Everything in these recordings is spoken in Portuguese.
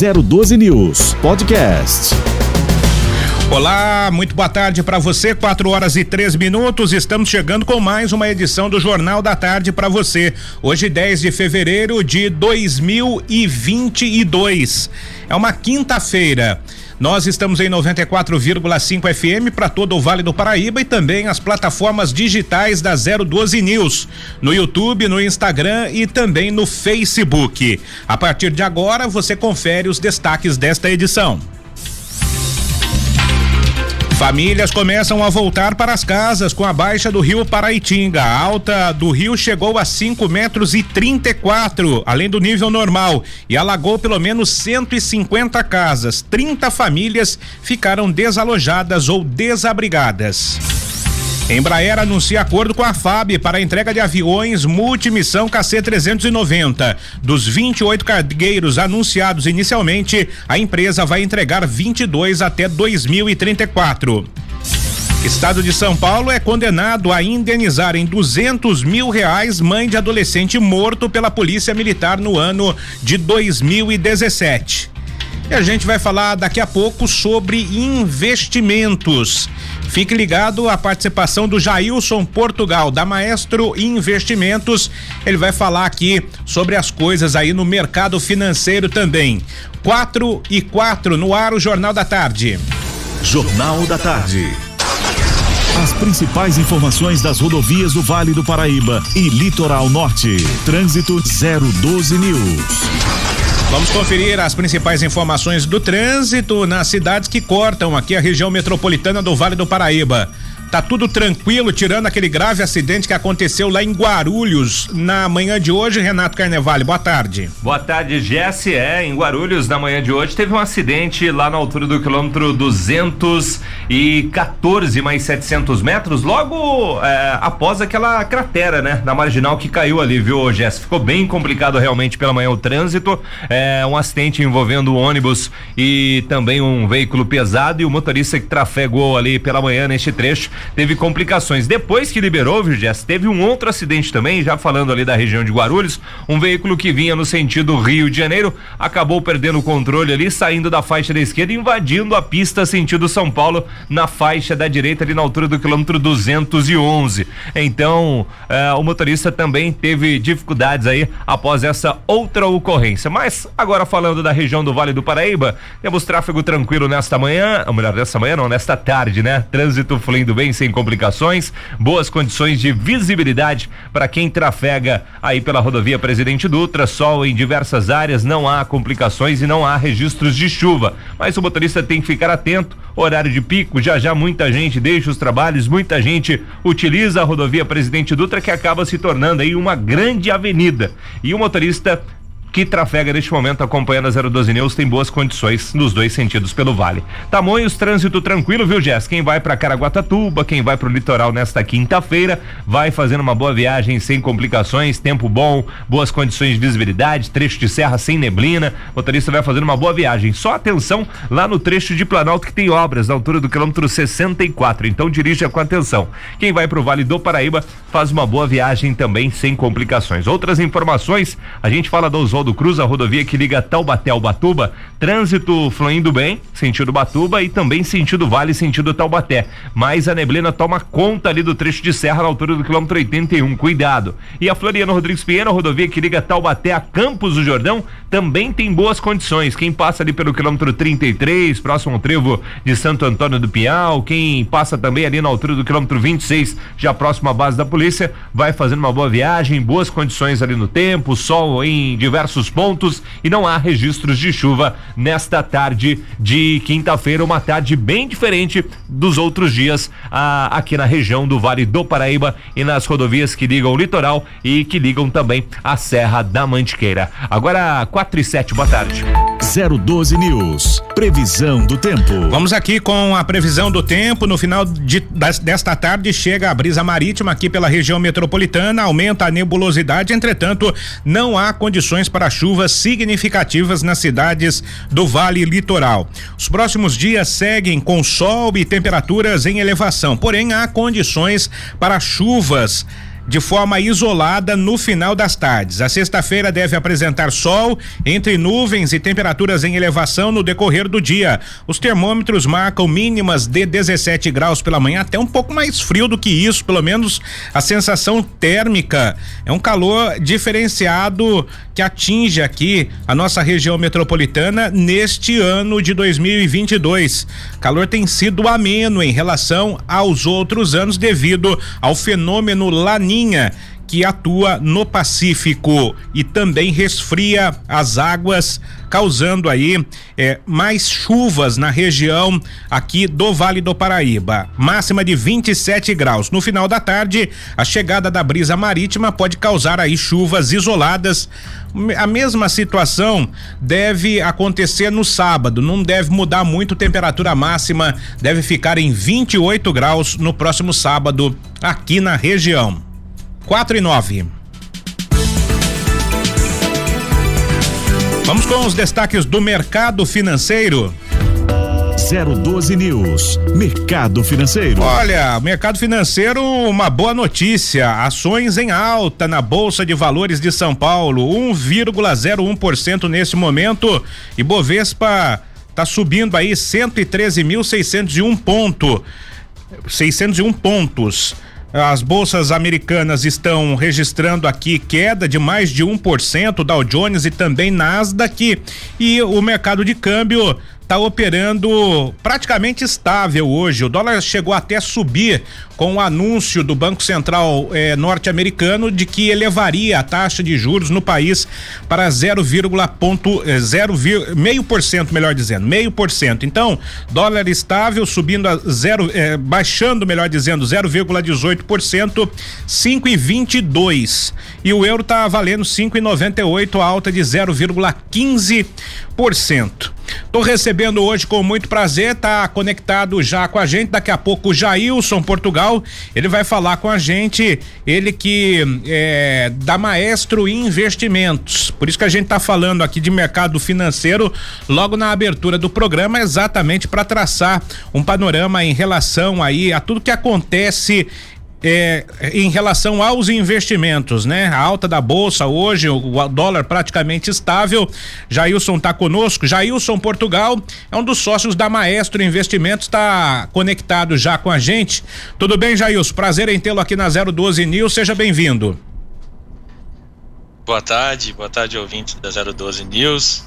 012 News Podcast. Olá, muito boa tarde para você. 4 horas e três minutos. Estamos chegando com mais uma edição do Jornal da Tarde para você. Hoje, 10 de fevereiro de 2022. É uma quinta-feira. Nós estamos em 94,5 FM para todo o Vale do Paraíba e também as plataformas digitais da 012 News, no YouTube, no Instagram e também no Facebook. A partir de agora, você confere os destaques desta edição. Famílias começam a voltar para as casas com a baixa do rio Paraitinga. A alta do rio chegou a 5 metros e 34, além do nível normal, e alagou pelo menos 150 casas. 30 famílias ficaram desalojadas ou desabrigadas. Embraer anuncia acordo com a FAB para a entrega de aviões multimissão KC-390. Dos 28 cargueiros anunciados inicialmente, a empresa vai entregar 22 até 2034. Estado de São Paulo é condenado a indenizar em 200 mil reais mãe de adolescente morto pela Polícia Militar no ano de 2017. E a gente vai falar daqui a pouco sobre investimentos. Fique ligado à participação do Jailson Portugal, da Maestro Investimentos. Ele vai falar aqui sobre as coisas aí no mercado financeiro também. 4 e 4 no ar, o Jornal da Tarde. Jornal da Tarde. As principais informações das rodovias do Vale do Paraíba e Litoral Norte. Trânsito 012 News. Vamos conferir as principais informações do trânsito nas cidades que cortam aqui a região metropolitana do Vale do Paraíba. Tá tudo tranquilo, tirando aquele grave acidente que aconteceu lá em Guarulhos na manhã de hoje. Renato Carnevale, boa tarde. Boa tarde, Jesse. É, em Guarulhos, na manhã de hoje, teve um acidente lá na altura do quilômetro 214 mais 700 metros, logo é, após aquela cratera, né, na marginal que caiu ali, viu, Jesse? Ficou bem complicado realmente pela manhã o trânsito. É um acidente envolvendo o ônibus e também um veículo pesado e o motorista que trafegou ali pela manhã neste trecho teve complicações. Depois que liberou, Jess, teve um outro acidente também, já falando ali da região de Guarulhos, um veículo que vinha no sentido Rio de Janeiro, acabou perdendo o controle ali, saindo da faixa da esquerda, invadindo a pista sentido São Paulo, na faixa da direita ali na altura do quilômetro 211. Então, eh, o motorista também teve dificuldades aí após essa outra ocorrência. Mas agora falando da região do Vale do Paraíba, temos tráfego tranquilo nesta manhã, ou melhor, nesta manhã não, nesta tarde, né? Trânsito fluindo bem sem complicações, boas condições de visibilidade para quem trafega aí pela rodovia Presidente Dutra, sol em diversas áreas, não há complicações e não há registros de chuva. Mas o motorista tem que ficar atento, horário de pico, já já muita gente deixa os trabalhos, muita gente utiliza a rodovia Presidente Dutra que acaba se tornando aí uma grande avenida. E o motorista que trafega neste momento acompanhando a 012 News tem boas condições nos dois sentidos pelo vale. Tamanhos, trânsito tranquilo, viu, Jess? Quem vai para Caraguatatuba, quem vai para o litoral nesta quinta-feira, vai fazendo uma boa viagem sem complicações, tempo bom, boas condições de visibilidade, trecho de serra sem neblina. O motorista vai fazendo uma boa viagem. Só atenção lá no trecho de Planalto que tem obras na altura do quilômetro 64. Então dirija com atenção. Quem vai para o Vale do Paraíba faz uma boa viagem também sem complicações. Outras informações, a gente fala dos Oswaldo Cruz, a rodovia que liga Taubaté ao Batuba, trânsito fluindo bem, sentido Batuba e também sentido Vale, sentido Taubaté. Mas a neblina toma conta ali do trecho de serra na altura do quilômetro 81, cuidado. E a Floriano Rodrigues Pinheiro, a rodovia que liga Taubaté a Campos do Jordão, também tem boas condições. Quem passa ali pelo quilômetro 33, próximo ao trevo de Santo Antônio do Pinhal, quem passa também ali na altura do quilômetro 26, já próximo à base da polícia, vai fazendo uma boa viagem, boas condições ali no tempo, sol em diversos diversos pontos e não há registros de chuva nesta tarde de quinta-feira, uma tarde bem diferente dos outros dias ah, aqui na região do Vale do Paraíba e nas rodovias que ligam o litoral e que ligam também a Serra da Mantiqueira. Agora, 4 e 7, boa tarde. 012 News. Previsão do tempo. Vamos aqui com a previsão do tempo. No final de, das, desta tarde chega a brisa marítima aqui pela região metropolitana, aumenta a nebulosidade, entretanto, não há condições para chuvas significativas nas cidades do Vale Litoral. Os próximos dias seguem com sol e temperaturas em elevação, porém há condições para chuvas de forma isolada no final das tardes. A sexta-feira deve apresentar sol entre nuvens e temperaturas em elevação no decorrer do dia. Os termômetros marcam mínimas de 17 graus pela manhã, até um pouco mais frio do que isso, pelo menos a sensação térmica é um calor diferenciado que atinge aqui a nossa região metropolitana neste ano de 2022. Calor tem sido ameno em relação aos outros anos devido ao fenômeno Laninha que atua no Pacífico e também resfria as águas, causando aí é, mais chuvas na região aqui do Vale do Paraíba. Máxima de 27 graus. No final da tarde, a chegada da brisa marítima pode causar aí chuvas isoladas. A mesma situação deve acontecer no sábado. Não deve mudar muito. Temperatura máxima deve ficar em 28 graus no próximo sábado aqui na região. 4 e 9. Vamos com os destaques do mercado financeiro. 012 News, Mercado Financeiro. Olha, mercado financeiro, uma boa notícia. Ações em alta na Bolsa de Valores de São Paulo, 1,01% nesse momento. E Bovespa tá subindo aí 113.601 ponto. 601 pontos. As bolsas americanas estão registrando aqui queda de mais de 1%, Dow Jones e também Nasdaq. E o mercado de câmbio está operando praticamente estável hoje. O dólar chegou até a subir com o anúncio do Banco Central eh, norte-americano de que elevaria a taxa de juros no país para 0,0 meio por cento, melhor dizendo, meio por cento. Então, dólar estável subindo a zero, eh, baixando, melhor dizendo, 0,18%, 5,22. E o euro está valendo 5,98, alta de 0,15%. Tô recebendo hoje com muito prazer, tá conectado já com a gente. Daqui a pouco o Jailson Portugal, ele vai falar com a gente. Ele que é da Maestro Investimentos. Por isso que a gente tá falando aqui de mercado financeiro logo na abertura do programa, exatamente para traçar um panorama em relação aí a tudo que acontece é, em relação aos investimentos, né? A alta da bolsa hoje, o, dólar praticamente estável. Jailson está conosco. Jailson Portugal é um dos sócios da Maestro Investimentos, está conectado já com a gente. Tudo bem, Jailson? Prazer em tê-lo aqui na 012 News. Seja bem-vindo. Boa tarde, boa tarde, ouvinte da 012 News.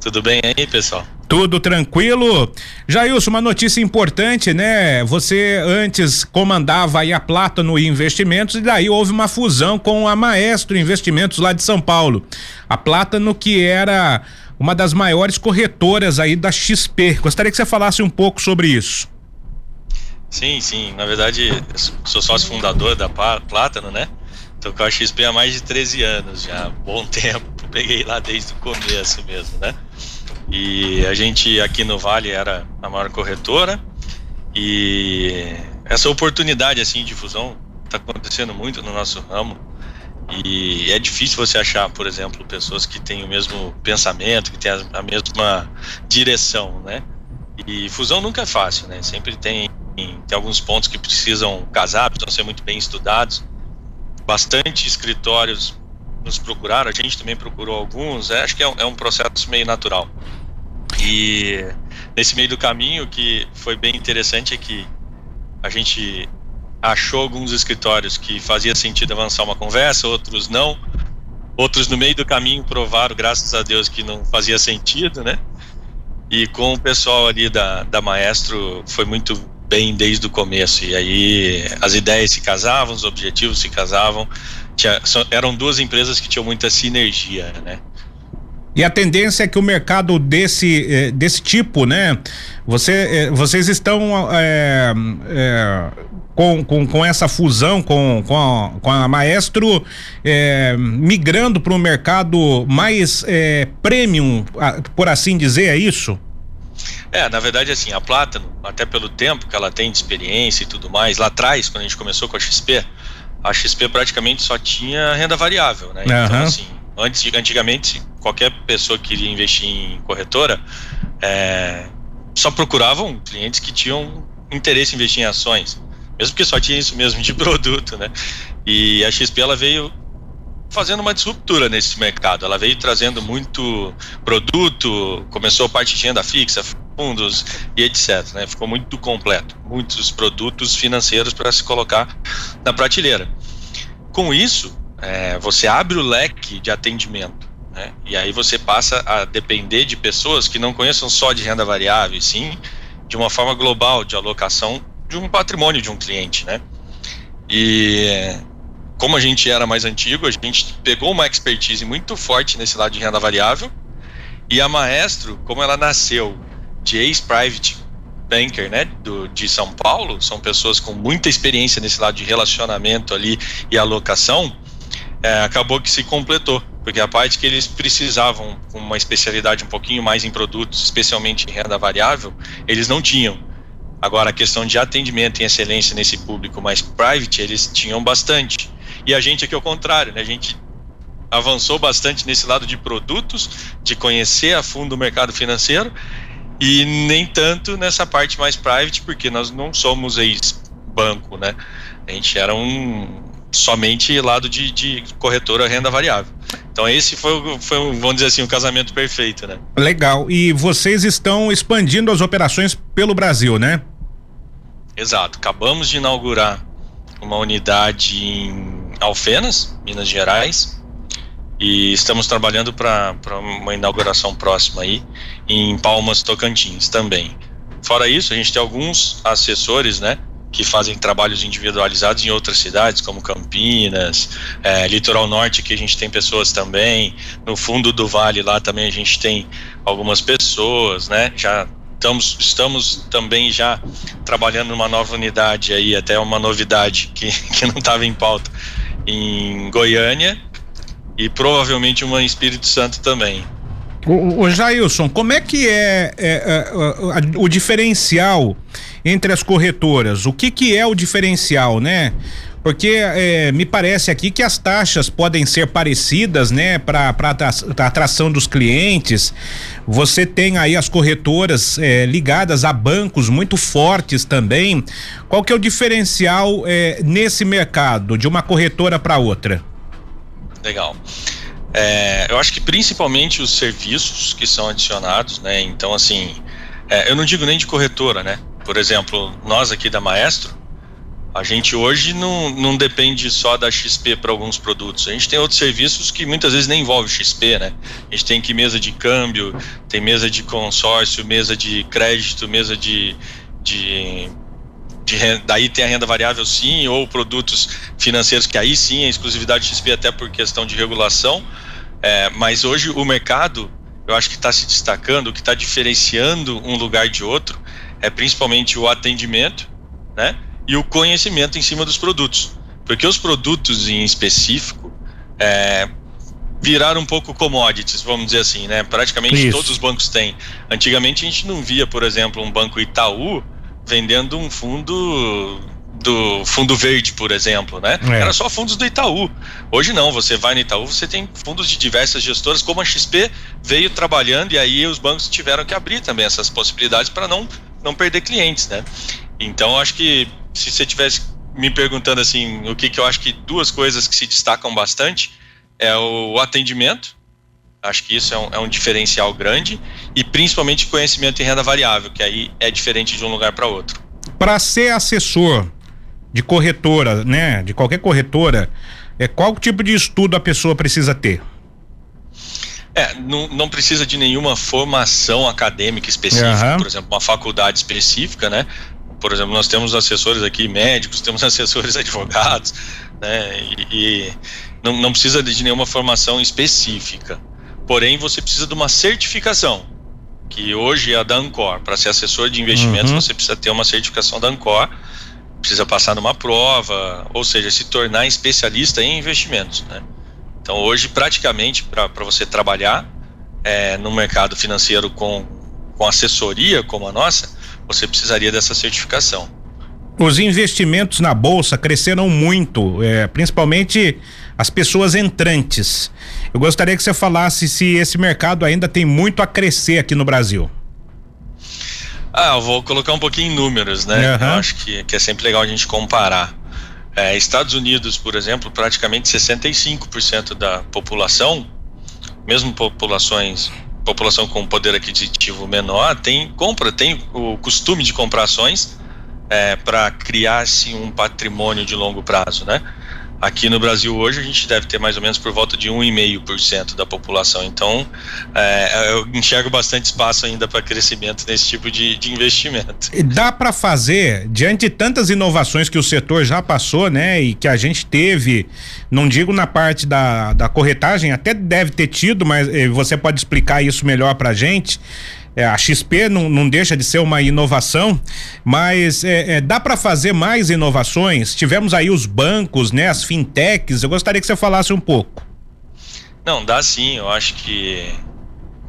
Tudo bem aí, pessoal? Tudo tranquilo. Jailson, uma notícia importante, né? Você antes comandava aí a Plátano Investimentos e daí houve uma fusão com a Maestro Investimentos lá de São Paulo. A Plátano que era uma das maiores corretoras aí da XP. Gostaria que você falasse um pouco sobre isso. Sim, sim. Na verdade, sou sócio fundador da Plátano, né? Tô com a XP há mais de 13 anos já, bom tempo. Peguei lá desde o começo mesmo, né? E a gente aqui no Vale era a maior corretora e essa oportunidade assim de fusão está acontecendo muito no nosso ramo e é difícil você achar, por exemplo, pessoas que têm o mesmo pensamento, que têm a, mesma direção, né? E fusão nunca é fácil, né? Sempre tem, tem alguns pontos que precisam casar, precisam ser muito bem estudados. Bastante escritórios nos procuraram, a gente também procurou alguns, é, acho que é um, é um, processo meio natural. E nesse meio do caminho, que foi bem interessante é que a gente achou alguns escritórios que fazia sentido avançar uma conversa, outros não. Outros no meio do caminho provaram, graças a Deus, que não fazia sentido, né? E com o pessoal ali da, da Maestro foi muito bem desde o começo. E aí as ideias se casavam, os objetivos se casavam. Tinha, eram duas empresas que tinham muita sinergia, né? E a tendência é que o mercado desse, eh, desse tipo, né? Você, eh, vocês estão é, é, com, com, com essa fusão com, com, a, com a Maestro é, migrando para um mercado mais premium, por assim dizer, é isso? É, na verdade, assim, a Plátano, até pelo tempo que ela tem de experiência e tudo mais, lá atrás, quando a gente começou com a XP, a XP praticamente só tinha renda variável, né? Uhum. Então, assim, antes, antigamente, qualquer pessoa que queria investir em corretora é, só procuravam clientes que tinham interesse em investir em ações. Mesmo porque só tinha isso mesmo de produto, né? E a XP ela veio fazendo uma disruptura nesse mercado. Ela veio trazendo muito produto, começou a parte de renda fixa, fundos e etc. Né? Ficou muito completo, muitos produtos financeiros para se colocar na prateleira. Com isso, é, você abre o leque de atendimento. Né? E aí você passa a depender de pessoas que não conheçam só de renda variável, sim de uma forma global de alocação de um patrimônio de um cliente, né? E como a gente era mais antigo, a gente pegou uma expertise muito forte nesse lado de renda variável. E a Maestro, como ela nasceu de ex-private banker, né, do, de São Paulo, são pessoas com muita experiência nesse lado de relacionamento ali e alocação, é, acabou que se completou, porque a parte que eles precisavam com uma especialidade um pouquinho mais em produtos, especialmente em renda variável, eles não tinham. Agora, a questão de atendimento em excelência nesse público mais private, eles tinham bastante. E a gente aqui é o contrário, né? A gente avançou bastante nesse lado de produtos, de conhecer a fundo o mercado financeiro e nem tanto nessa parte mais private, porque nós não somos ex-banco, né? A gente era um somente lado de, de corretora renda variável. Então esse foi, foi vamos dizer assim, um casamento perfeito, né? Legal. E vocês estão expandindo as operações pelo Brasil, né? Exato. Acabamos de inaugurar uma unidade em Alfenas, Minas Gerais, e estamos trabalhando para uma inauguração próxima aí em Palmas, Tocantins também. Fora isso, a gente tem alguns assessores, né, que fazem trabalhos individualizados em outras cidades, como Campinas, é, Litoral Norte, que a gente tem pessoas também, no fundo do vale lá também a gente tem algumas pessoas, né, já estamos, estamos também já trabalhando numa nova unidade aí, até uma novidade que, que não estava em pauta, em Goiânia. E provavelmente uma em Espírito Santo também. O, o Jailson, como é que é, é, é, é o diferencial entre as corretoras? O que que é o diferencial, né? Porque é, me parece aqui que as taxas podem ser parecidas, né, para atração dos clientes. Você tem aí as corretoras é, ligadas a bancos muito fortes também. Qual que é o diferencial é, nesse mercado de uma corretora para outra? Legal. É, eu acho que principalmente os serviços que são adicionados, né? Então, assim, é, eu não digo nem de corretora, né? Por exemplo, nós aqui da Maestro, a gente hoje não, não depende só da XP para alguns produtos. A gente tem outros serviços que muitas vezes nem envolve XP, né? A gente tem aqui mesa de câmbio, tem mesa de consórcio, mesa de crédito, mesa de, de, de daí tem a renda variável sim, ou produtos financeiros que aí sim é exclusividade XP até por questão de regulação. É, mas hoje o mercado, eu acho que está se destacando, o que está diferenciando um lugar de outro é principalmente o atendimento, né? e o conhecimento em cima dos produtos. Porque os produtos em específico é, viraram um pouco commodities, vamos dizer assim, né? Praticamente Isso. todos os bancos têm. Antigamente a gente não via, por exemplo, um banco Itaú vendendo um fundo do fundo verde, por exemplo, né? É. Era só fundos do Itaú. Hoje não, você vai no Itaú, você tem fundos de diversas gestoras, como a XP veio trabalhando e aí os bancos tiveram que abrir também essas possibilidades para não não perder clientes, né? Então acho que se você tivesse me perguntando assim, o que, que eu acho que duas coisas que se destacam bastante é o atendimento, acho que isso é um, é um diferencial grande, e principalmente conhecimento em renda variável, que aí é diferente de um lugar para outro. Para ser assessor de corretora, né, de qualquer corretora, é qual tipo de estudo a pessoa precisa ter? É, não, não precisa de nenhuma formação acadêmica específica, uhum. por exemplo, uma faculdade específica, né? por exemplo, nós temos assessores aqui médicos, temos assessores advogados, né? E, e não, não precisa de nenhuma formação específica. Porém, você precisa de uma certificação, que hoje é a da Ancor. Para ser assessor de investimentos, uhum. você precisa ter uma certificação da Ancor, precisa passar numa prova, ou seja, se tornar especialista em investimentos, né? Então, hoje, praticamente, para você trabalhar é, no mercado financeiro com, com assessoria como a nossa, você precisaria dessa certificação. Os investimentos na bolsa cresceram muito, é, principalmente as pessoas entrantes. Eu gostaria que você falasse se esse mercado ainda tem muito a crescer aqui no Brasil. Ah, eu vou colocar um pouquinho em números, né? Uhum. Eu acho que, que é sempre legal a gente comparar. É, Estados Unidos, por exemplo, praticamente 65% da população, mesmo populações população com poder aquisitivo menor tem compra tem o costume de comprar ações é, para criar-se um patrimônio de longo prazo, né? Aqui no Brasil hoje a gente deve ter mais ou menos por volta de 1,5% da população. Então é, eu enxergo bastante espaço ainda para crescimento nesse tipo de, de investimento. E dá para fazer, diante de tantas inovações que o setor já passou, né? E que a gente teve, não digo na parte da, da corretagem, até deve ter tido, mas eh, você pode explicar isso melhor para a gente. É, a XP não, não, deixa de ser uma inovação, mas é, é, dá para fazer mais inovações? Tivemos aí os bancos, né, as fintechs. Eu gostaria que você falasse um pouco. Não, dá sim. Eu acho que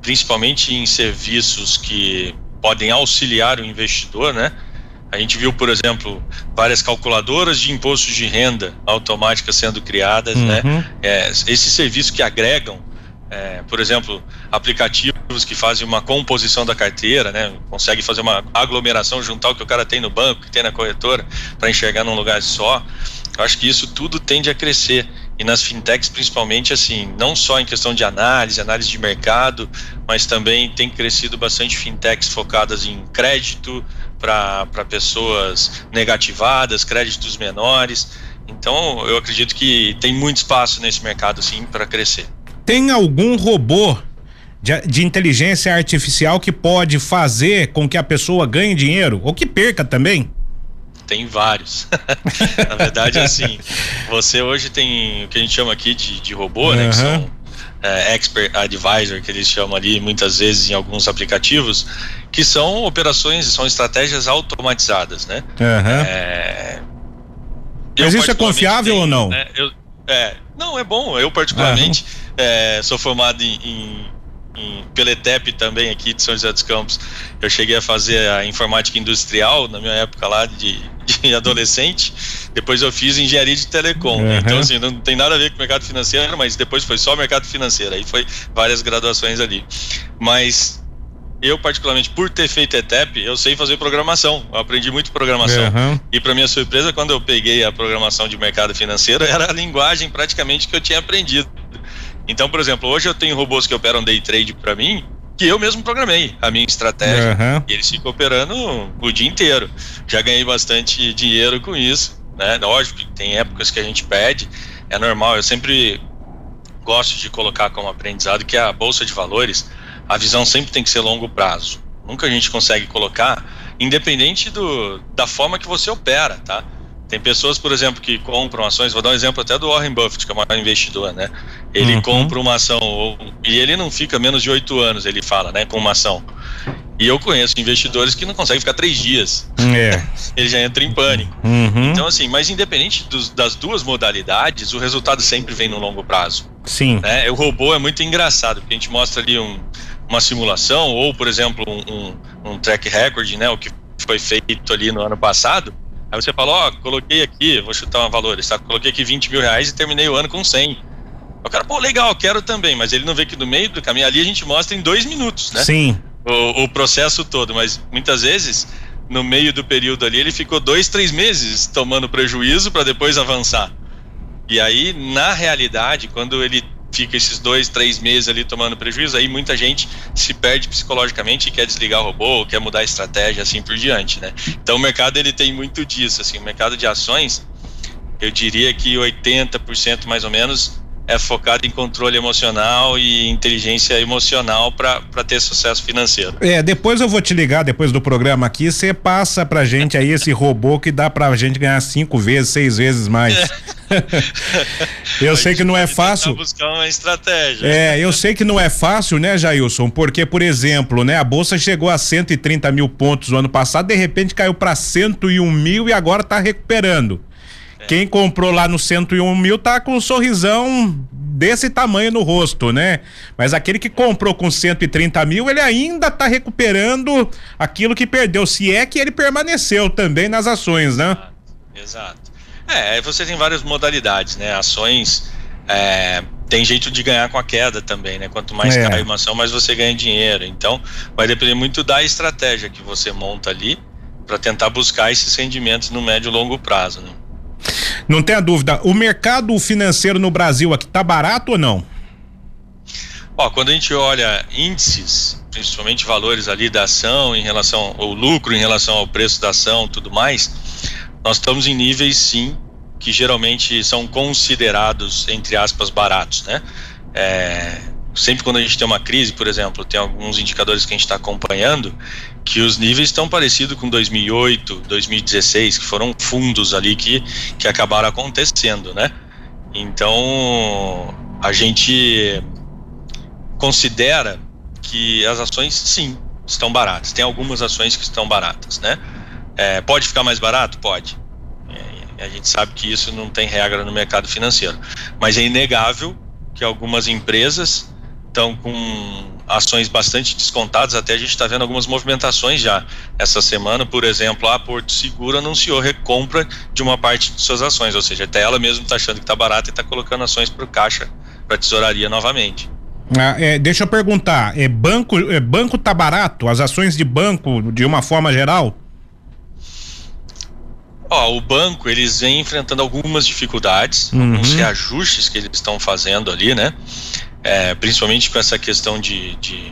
principalmente em serviços que podem auxiliar o investidor, né? A gente viu, por exemplo, várias calculadoras de impostos de renda automáticas sendo criadas, né? uhum. né? É, esses serviços que agregam é, por exemplo, aplicativos que fazem uma composição da carteira, né? Consegue fazer uma aglomeração, juntar o que o cara tem no banco, que tem na corretora, para enxergar num lugar só. Eu acho que isso tudo tende a crescer. E nas fintechs, principalmente, assim, não só em questão de análise, análise de mercado, mas também tem crescido bastante fintechs focadas em crédito para pessoas negativadas, créditos menores. Então, eu acredito que tem muito espaço nesse mercado, sim, para crescer. Tem algum robô de, de, inteligência artificial que pode fazer com que a pessoa ganhe dinheiro ou que perca também? Tem vários. Na verdade, assim, você hoje tem o que a gente chama aqui de, de robô, uhum. né? Que são é, expert advisor, que eles chamam ali muitas vezes em alguns aplicativos, que são operações, são estratégias automatizadas, né? Uhum. É, Mas isso é confiável tenho, ou não? Né, eu, é, não, é bom. Eu, particularmente, uhum. É, sou formado em, em, em, pela ETEP também, aqui de São José dos Campos. Eu cheguei a fazer a informática industrial na minha época lá de, de adolescente. Depois eu fiz engenharia de telecom. Uhum. Então, assim, não tem nada a ver com o mercado financeiro, mas depois foi só mercado financeiro. Aí foi várias graduações ali. Mas eu particularmente por ter feito ETEP, eu sei fazer programação. Eu aprendi muito programação. Uhum. E para minha surpresa, quando eu peguei a programação de mercado financeiro, era a linguagem praticamente que eu tinha aprendido. Então, por exemplo, hoje eu tenho robôs que operam day trade para mim, que eu mesmo programei a minha estratégia. Uhum. E eles ficam operando o dia inteiro. Já ganhei bastante dinheiro com isso, né? Lógico que tem épocas que a gente perde, é normal. Eu sempre gosto de colocar como aprendizado que a bolsa de valores a visão sempre tem que ser longo prazo. Nunca a gente consegue colocar, independente do, da forma que você opera, tá? Tem pessoas, por exemplo, que compram ações, vou dar um exemplo até do Warren Buffett, que é o maior investidor, né? Ele uhum. compra uma ação e ele não fica menos de oito anos, ele fala, né, com uma ação. E eu conheço investidores que não conseguem ficar três dias. É. ele já entra em pânico. Uhum. Então, assim, mas independente dos, das duas modalidades, o resultado sempre vem no longo prazo. Sim. Né? O robô é muito engraçado, porque a gente mostra ali um, uma simulação ou, por exemplo, um, um, um, track record, né, o que foi feito ali no ano passado, aí você fala, ó, oh, coloquei aqui, vou chutar um valor, tá? coloquei aqui 20 mil reais e terminei o ano com 100. O cara, pô, legal, quero também, mas ele não vê que no meio do caminho ali a gente mostra em dois minutos, né? Sim. O, o processo todo, mas muitas vezes no meio do período ali ele ficou dois, três meses tomando prejuízo para depois avançar. E aí, na realidade, quando ele fica esses dois, três meses ali tomando prejuízo, aí muita gente se perde psicologicamente e quer desligar o robô, quer mudar a estratégia, assim por diante, né? Então o mercado ele tem muito disso, assim, o mercado de ações, eu diria que 80% mais ou menos é focado em controle emocional e inteligência emocional para ter sucesso financeiro. É, depois eu vou te ligar depois do programa aqui, você passa pra gente aí esse robô que dá pra gente ganhar cinco vezes, seis vezes mais. eu sei que não é fácil. buscar uma estratégia. É, eu sei que não é fácil, né, Jailson? Porque, por exemplo, né, a bolsa chegou a 130 mil pontos no ano passado, de repente caiu para 101 mil e agora tá recuperando. Quem comprou lá no 101 mil tá com um sorrisão desse tamanho no rosto, né? Mas aquele que comprou com 130 mil, ele ainda tá recuperando aquilo que perdeu, se é que ele permaneceu também nas ações, né? Exato. É, você tem várias modalidades, né? Ações é, tem jeito de ganhar com a queda também, né? Quanto mais é. cai uma ação, mais você ganha dinheiro. Então, vai depender muito da estratégia que você monta ali para tentar buscar esses rendimentos no médio e longo prazo, né? Não tenha dúvida. O mercado financeiro no Brasil aqui tá barato ou não? Ó, quando a gente olha índices, principalmente valores ali da ação em relação ao lucro, em relação ao preço da ação, tudo mais, nós estamos em níveis sim que geralmente são considerados entre aspas baratos, né? É, sempre quando a gente tem uma crise, por exemplo, tem alguns indicadores que a gente está acompanhando que os níveis estão parecidos com 2008, 2016, que foram fundos ali que, que acabaram acontecendo, né? Então, a gente considera que as ações, sim, estão baratas. Tem algumas ações que estão baratas, né? É, pode ficar mais barato? Pode. É, a gente sabe que isso não tem regra no mercado financeiro. Mas é inegável que algumas empresas estão com ações bastante descontadas, até a gente está vendo algumas movimentações já. Essa semana, por exemplo, a Porto Seguro anunciou recompra de uma parte de suas ações, ou seja, até ela mesma está achando que está barata e está colocando ações para o caixa, para a tesouraria novamente. Ah, é, deixa eu perguntar, é banco, é, banco tá barato? As ações de banco, de uma forma geral? Ó, o banco, eles vêm enfrentando algumas dificuldades, uhum. alguns reajustes que eles estão fazendo ali, né? É, principalmente com essa questão de, de,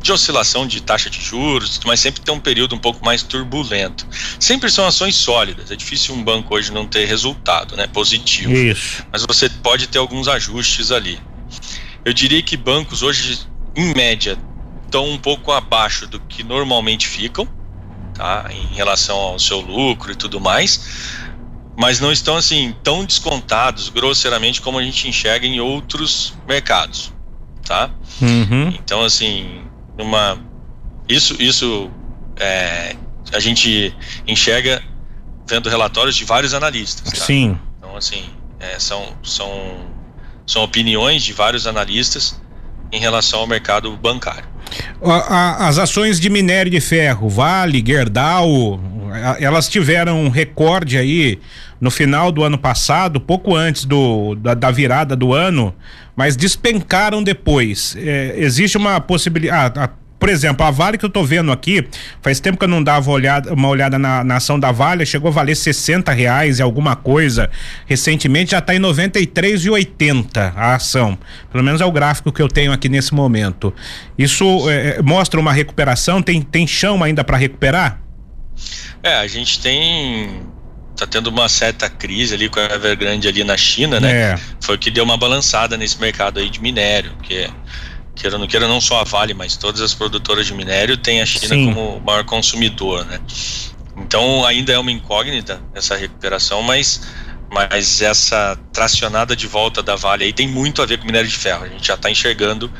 de, oscilação de taxa de juros, mas sempre tem um período um pouco mais turbulento. Sempre são ações sólidas, é difícil um banco hoje não ter resultado né, positivo. Isso. Mas você pode ter alguns ajustes ali. Eu diria que bancos hoje, em média, estão um pouco abaixo do que normalmente ficam, tá, em relação ao seu lucro e tudo mais mas não estão assim tão descontados grosseiramente como a gente enxerga em outros mercados, tá? Uhum. Então assim, uma isso isso é, a gente enxerga vendo relatórios de vários analistas. Tá? Sim. Então assim é, são são são opiniões de vários analistas em relação ao mercado bancário. As ações de minério de ferro, Vale, Gerdau, elas tiveram um recorde aí no final do ano passado, pouco antes do, da, da virada do ano, mas despencaram depois. É, existe uma possibilidade. Ah, por exemplo, a Vale que eu tô vendo aqui, faz tempo que eu não dava olhada, uma olhada na, na ação da Vale, chegou a valer 60 reais e alguma coisa. Recentemente já está em 93,80 a ação. Pelo menos é o gráfico que eu tenho aqui nesse momento. Isso é, é mostra uma recuperação? Tem, tem chão ainda para recuperar? É, a gente tem tá tendo uma certa crise ali com a Evergrande ali na China, né? É. Foi o que deu uma balançada nesse mercado aí de minério, que queira não queira não só a Vale, mas todas as produtoras de minério têm a China Sim. como maior consumidor, né? Então ainda é uma incógnita essa recuperação, mas mas essa tracionada de volta da Vale aí tem muito a ver com minério de ferro. A gente já está enxergando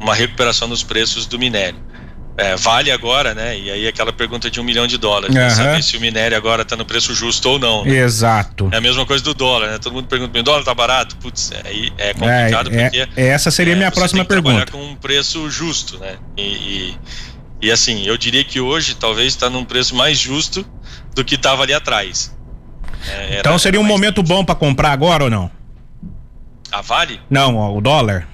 uma recuperação dos preços do minério é, vale agora, né? E aí aquela pergunta de um milhão de dólares, uhum. saber se o minério agora está no preço justo ou não. Né? Exato. É a mesma coisa do dólar, né? Todo mundo pergunta, o dólar tá barato? Putz, aí é, é complicado é, porque... É, essa seria a minha próxima pergunta. com um preço justo, né? E, e, e assim, eu diria que hoje talvez está num preço mais justo do que estava ali atrás. É, então seria um momento bom para comprar agora ou não? A Vale? Não, o dólar.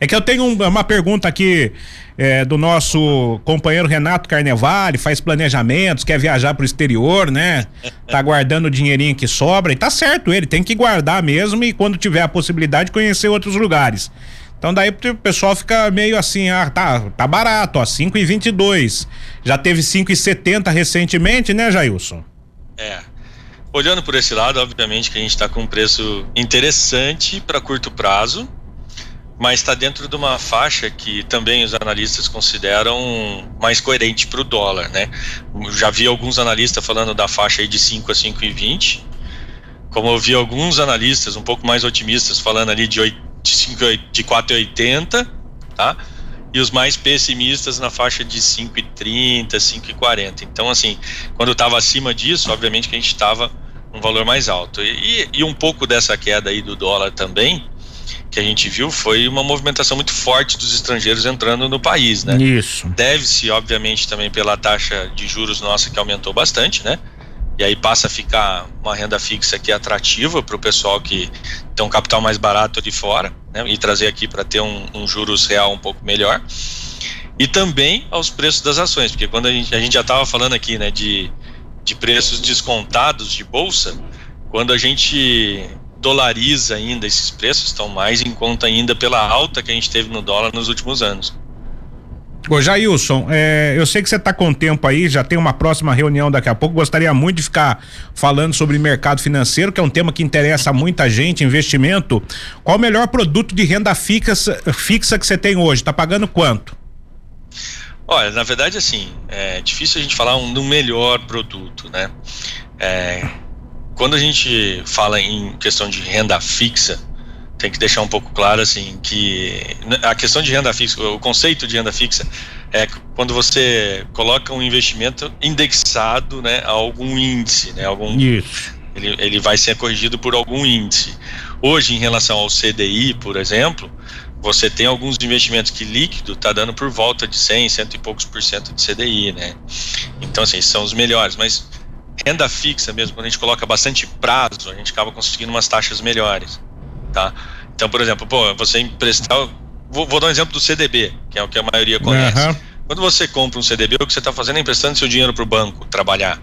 É que eu tenho uma pergunta aqui é, do nosso companheiro Renato Carnevale, faz planejamentos, quer viajar pro exterior, né? Tá guardando o dinheirinho que sobra e tá certo ele, tem que guardar mesmo e quando tiver a possibilidade conhecer outros lugares. Então daí o pessoal fica meio assim, ah, tá, tá barato, ó, 5,22. Já teve 5,70 recentemente, né, Jailson? É. Olhando por esse lado, obviamente que a gente está com um preço interessante para curto prazo, mas está dentro de uma faixa que também os analistas consideram mais coerente para o dólar, né? Já vi alguns analistas falando da faixa aí de 5 a 5,20, como eu vi alguns analistas um pouco mais otimistas falando ali de, 8, de, 5, de 4,80, tá? E os mais pessimistas na faixa de 5,30, 5,40. Então, assim, quando estava acima disso, obviamente que a gente estava um valor mais alto. E, e um pouco dessa queda aí do dólar também que a gente viu foi uma movimentação muito forte dos estrangeiros entrando no país, né? Isso. Deve-se, obviamente, também pela taxa de juros nossa que aumentou bastante, né? e aí passa a ficar uma renda fixa que é atrativa para o pessoal que tem um capital mais barato de fora, né, e trazer aqui para ter um, um, juros real um pouco melhor. E também aos preços das ações, porque quando a gente, a gente já estava falando aqui né, de, de preços descontados de bolsa, quando a gente dolariza ainda esses preços, estão mais em conta ainda pela alta que a gente teve no dólar nos últimos anos. Ô Jailson, é, eu sei que você está com tempo aí, já tem uma próxima reunião daqui a pouco. Gostaria muito de ficar falando sobre mercado financeiro, que é um tema que interessa muita gente, investimento. Qual o melhor produto de renda fixa, fixa que você tem hoje? Está pagando quanto? Olha, na verdade, assim, é difícil a gente falar um, do melhor produto, né? É, quando a gente fala em questão de renda fixa, tem que deixar um pouco claro assim que a questão de renda fixa, o conceito de renda fixa é quando você coloca um investimento indexado, né, a algum índice, né, algum Isso. Ele, ele vai ser corrigido por algum índice. Hoje, em relação ao CDI, por exemplo, você tem alguns investimentos que líquido está dando por volta de 100, cento e poucos por cento de CDI, né? Então, assim, são os melhores. Mas renda fixa mesmo, quando a gente coloca bastante prazo, a gente acaba conseguindo umas taxas melhores tá? Então, por exemplo, pô, você emprestar. Vou, vou dar um exemplo do CDB, que é o que a maioria conhece. Uhum. Quando você compra um CDB, o que você está fazendo é emprestando seu dinheiro para o banco trabalhar.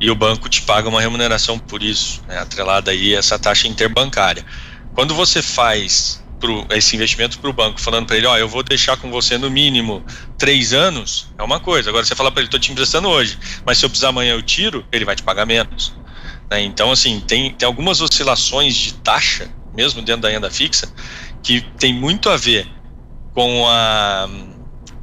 E o banco te paga uma remuneração por isso, né, atrelada aí a essa taxa interbancária. Quando você faz pro, esse investimento para o banco, falando para ele, ó, oh, eu vou deixar com você no mínimo três anos, é uma coisa. Agora você fala para ele, estou te emprestando hoje, mas se eu precisar amanhã eu tiro, ele vai te pagar menos. Né? Então, assim, tem, tem algumas oscilações de taxa mesmo dentro da renda fixa, que tem muito a ver com a,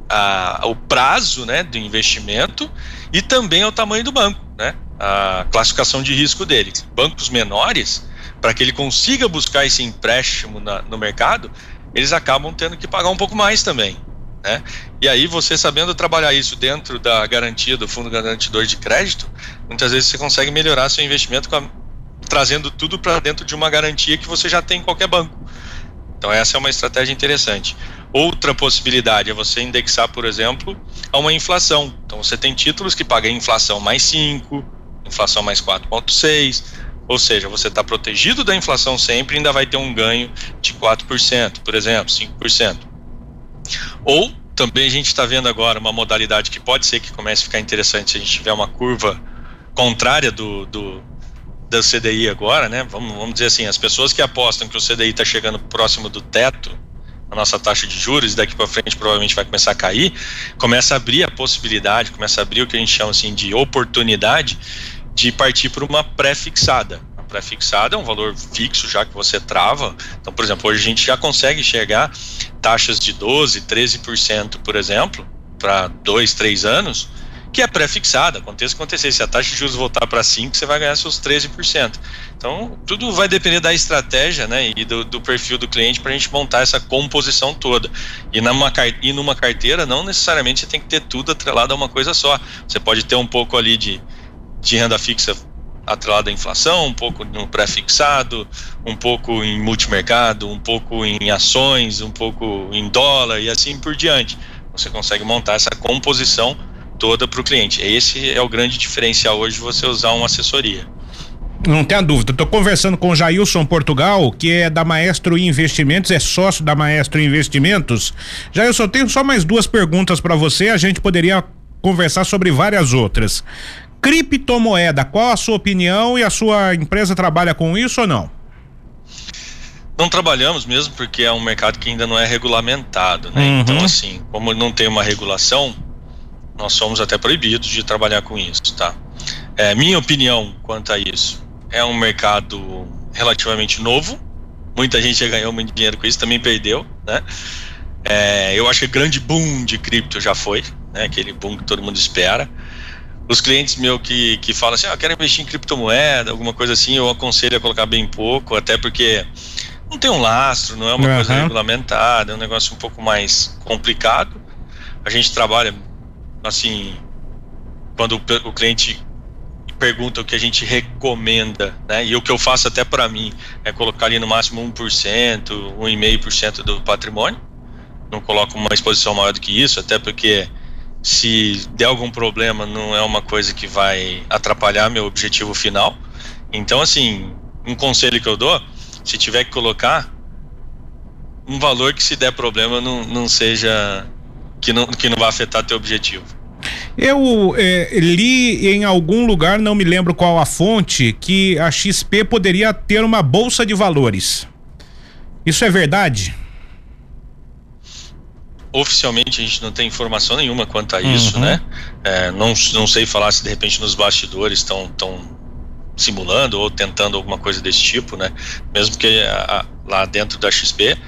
a, o prazo né, do investimento e também o tamanho do banco, né, a classificação de risco dele. Bancos menores, para que ele consiga buscar esse empréstimo na, no mercado, eles acabam tendo que pagar um pouco mais também. Né? E aí, você sabendo trabalhar isso dentro da garantia do fundo garantidor de crédito, muitas vezes você consegue melhorar seu investimento a trazendo tudo para dentro de uma garantia que você já tem em qualquer banco. Então essa é uma estratégia interessante. Outra possibilidade é você indexar, por exemplo, a uma inflação. Então você tem títulos que pagam inflação mais 5, inflação mais 4,6, ou seja, você está protegido da inflação sempre e ainda vai ter um ganho de 4%, por exemplo, 5%. Ou também a gente está vendo agora uma modalidade que pode ser que comece a ficar interessante se a gente tiver uma curva contrária do, do, da CDI agora, né? Vamos, vamos dizer assim, as pessoas que apostam que o CDI está chegando próximo do teto, a nossa taxa de juros, e daqui para frente provavelmente vai começar a cair, começa a abrir a possibilidade, começa a abrir o que a gente chama assim de oportunidade de partir para uma pré-fixada. A pré-fixada é um valor fixo já que você trava. Então, por exemplo, hoje a gente já consegue chegar taxas de 12, 13%, por exemplo, para dois, três anos, que é pré-fixada. Aconteça o que acontecer. Se a taxa de juros voltar para 5, você vai ganhar seus 13%. Então, tudo vai depender da estratégia né, e do, do perfil do cliente para a gente montar essa composição toda. E numa, e numa carteira, não necessariamente você tem que ter tudo atrelado a uma coisa só. Você pode ter um pouco ali de, de renda fixa atrelada à inflação, um pouco no pré-fixado, um pouco em multimercado, um pouco em ações, um pouco em dólar e assim por diante. Você consegue montar essa composição toda para o cliente. Esse é o grande diferencial hoje você usar uma assessoria. Não tenha dúvida. Estou conversando com o Jailson Portugal, que é da Maestro Investimentos, é sócio da Maestro Investimentos. Jailson, tenho só mais duas perguntas para você. A gente poderia conversar sobre várias outras. Criptomoeda, qual a sua opinião e a sua empresa trabalha com isso ou não? Não trabalhamos mesmo porque é um mercado que ainda não é regulamentado, né? Uhum. Então, assim, como não tem uma regulação, nós somos até proibidos de trabalhar com isso, tá? É, minha opinião quanto a isso é um mercado relativamente novo. Muita gente já ganhou muito dinheiro com isso, também perdeu, né? É, eu acho que grande boom de cripto já foi, né? Aquele boom que todo mundo espera. Os clientes meus que, que falam assim, ah, quero investir em criptomoeda, alguma coisa assim, eu aconselho a colocar bem pouco, até porque não tem um lastro, não é uma uhum. coisa regulamentada, é um negócio um pouco mais complicado. A gente trabalha assim, quando o, cliente pergunta o que a gente recomenda, né? E o que eu faço até para mim é colocar ali no máximo 1%, 1,5% do patrimônio. Não coloco uma exposição maior do que isso, até porque se der algum problema, não é uma coisa que vai atrapalhar meu objetivo final. Então, assim, um conselho que eu dou, se tiver que colocar, um valor que se der problema não, não seja que não, que não vai afetar teu objetivo. Eu é, li em algum lugar, não me lembro qual a fonte, que a XP poderia ter uma bolsa de valores. Isso é verdade? Oficialmente a gente não tem informação nenhuma quanto a isso, uhum. né? É, não, não sei falar se de repente nos bastidores estão tão simulando ou tentando alguma coisa desse tipo, né? Mesmo que a, a, lá dentro da XP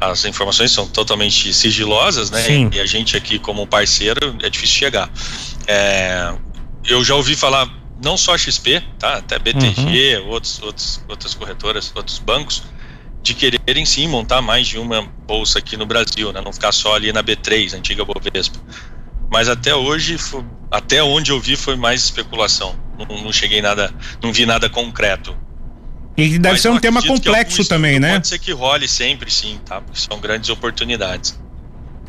as informações são totalmente sigilosas, né? Sim. E a gente aqui como parceiro é difícil chegar. É, eu já ouvi falar não só XP, tá? Até BTG, uhum. outros, outros, outras corretoras, outros bancos, de quererem sim montar mais de uma bolsa aqui no Brasil, né? Não ficar só ali na B3, antiga Bovespa. Mas até hoje, até onde eu vi foi mais especulação. Não, não cheguei nada, não vi nada concreto. E deve Mas ser um tema complexo também, né? Pode ser que role sempre, sim, tá? Porque são grandes oportunidades.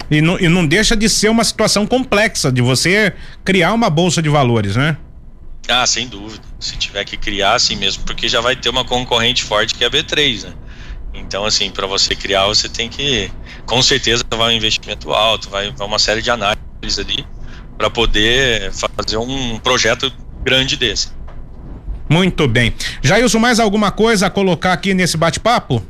E não, e não deixa de ser uma situação complexa de você criar uma bolsa de valores, né? Ah, sem dúvida. Se tiver que criar, assim mesmo, porque já vai ter uma concorrente forte que é a B3, né? Então, assim, para você criar, você tem que, com certeza, vai um investimento alto, vai, vai uma série de análises ali para poder fazer um projeto grande desse. Muito bem. Jailson, mais alguma coisa a colocar aqui nesse bate-papo?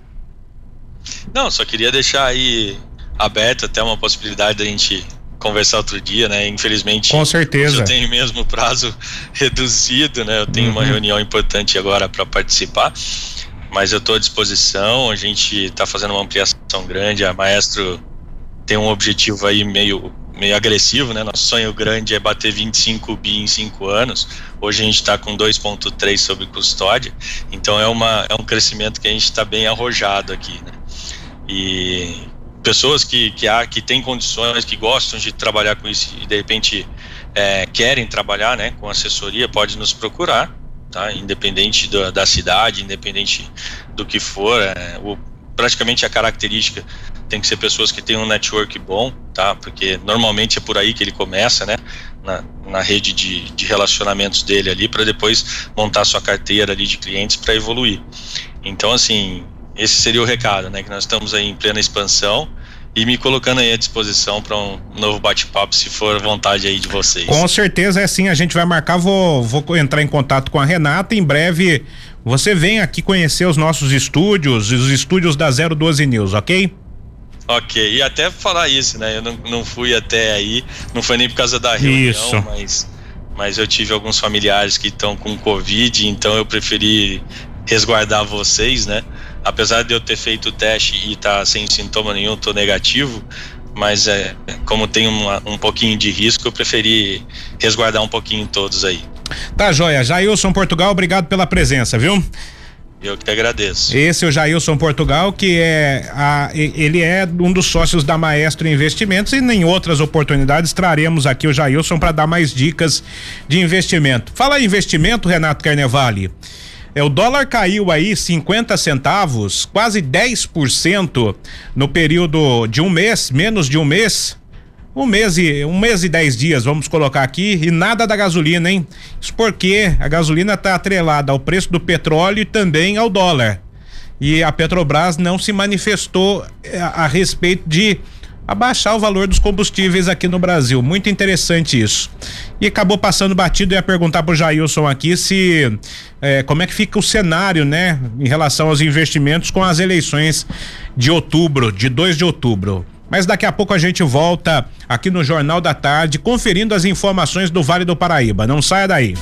Não, só queria deixar aí aberto até uma possibilidade da gente conversar outro dia, né? Infelizmente, com certeza. Eu tenho mesmo prazo reduzido, né? Eu tenho uhum. uma reunião importante agora para participar, mas eu estou à disposição. A gente está fazendo uma ampliação grande. A Maestro tem um objetivo aí meio meio agressivo, né? Nosso sonho grande é bater 25 bi em 5 anos. Hoje a gente está com 2,3 sobre custódia, então é, uma, é um crescimento que a gente está bem arrojado aqui, né? E pessoas que, que, há, que têm condições, que gostam de trabalhar com isso e de repente é, querem trabalhar né, com assessoria, pode nos procurar, tá? Independente do, da cidade, independente do que for. É, o, praticamente a característica tem que ser pessoas que tenham um network bom, tá? Porque normalmente é por aí que ele começa, né? Na, na rede de, de relacionamentos dele ali, para depois montar sua carteira ali de clientes para evoluir. Então, assim, esse seria o recado, né? Que nós estamos aí em plena expansão e me colocando aí à disposição para um novo bate-papo, se for vontade aí de vocês. Com certeza é assim, a gente vai marcar, vou, vou entrar em contato com a Renata, em breve você vem aqui conhecer os nossos estúdios, os estúdios da 012 News, ok? Ok, e até falar isso, né? Eu não, não fui até aí, não foi nem por causa da reunião, isso. mas mas eu tive alguns familiares que estão com Covid, então eu preferi resguardar vocês, né? Apesar de eu ter feito o teste e estar tá sem sintoma nenhum, tô negativo, mas é, como tem uma, um pouquinho de risco, eu preferi resguardar um pouquinho todos aí. Tá joia. Jailson Portugal, obrigado pela presença, viu? Eu que agradeço. Esse é o Jailson Portugal, que é a, ele é um dos sócios da Maestro Investimentos e em outras oportunidades traremos aqui o Jailson para dar mais dicas de investimento. Fala em investimento, Renato Carnevale. É, o dólar caiu aí 50 centavos, quase 10% no período de um mês, menos de um mês um mês e um mês e dez dias, vamos colocar aqui, e nada da gasolina, hein? Isso porque a gasolina está atrelada ao preço do petróleo e também ao dólar. E a Petrobras não se manifestou eh, a, a respeito de abaixar o valor dos combustíveis aqui no Brasil. Muito interessante isso. E acabou passando batido. ia perguntar pro Jailson aqui se eh, como é que fica o cenário, né, em relação aos investimentos com as eleições de outubro, de 2 de outubro. Mas daqui a pouco a gente volta aqui no Jornal da Tarde, conferindo as informações do Vale do Paraíba. Não saia daí.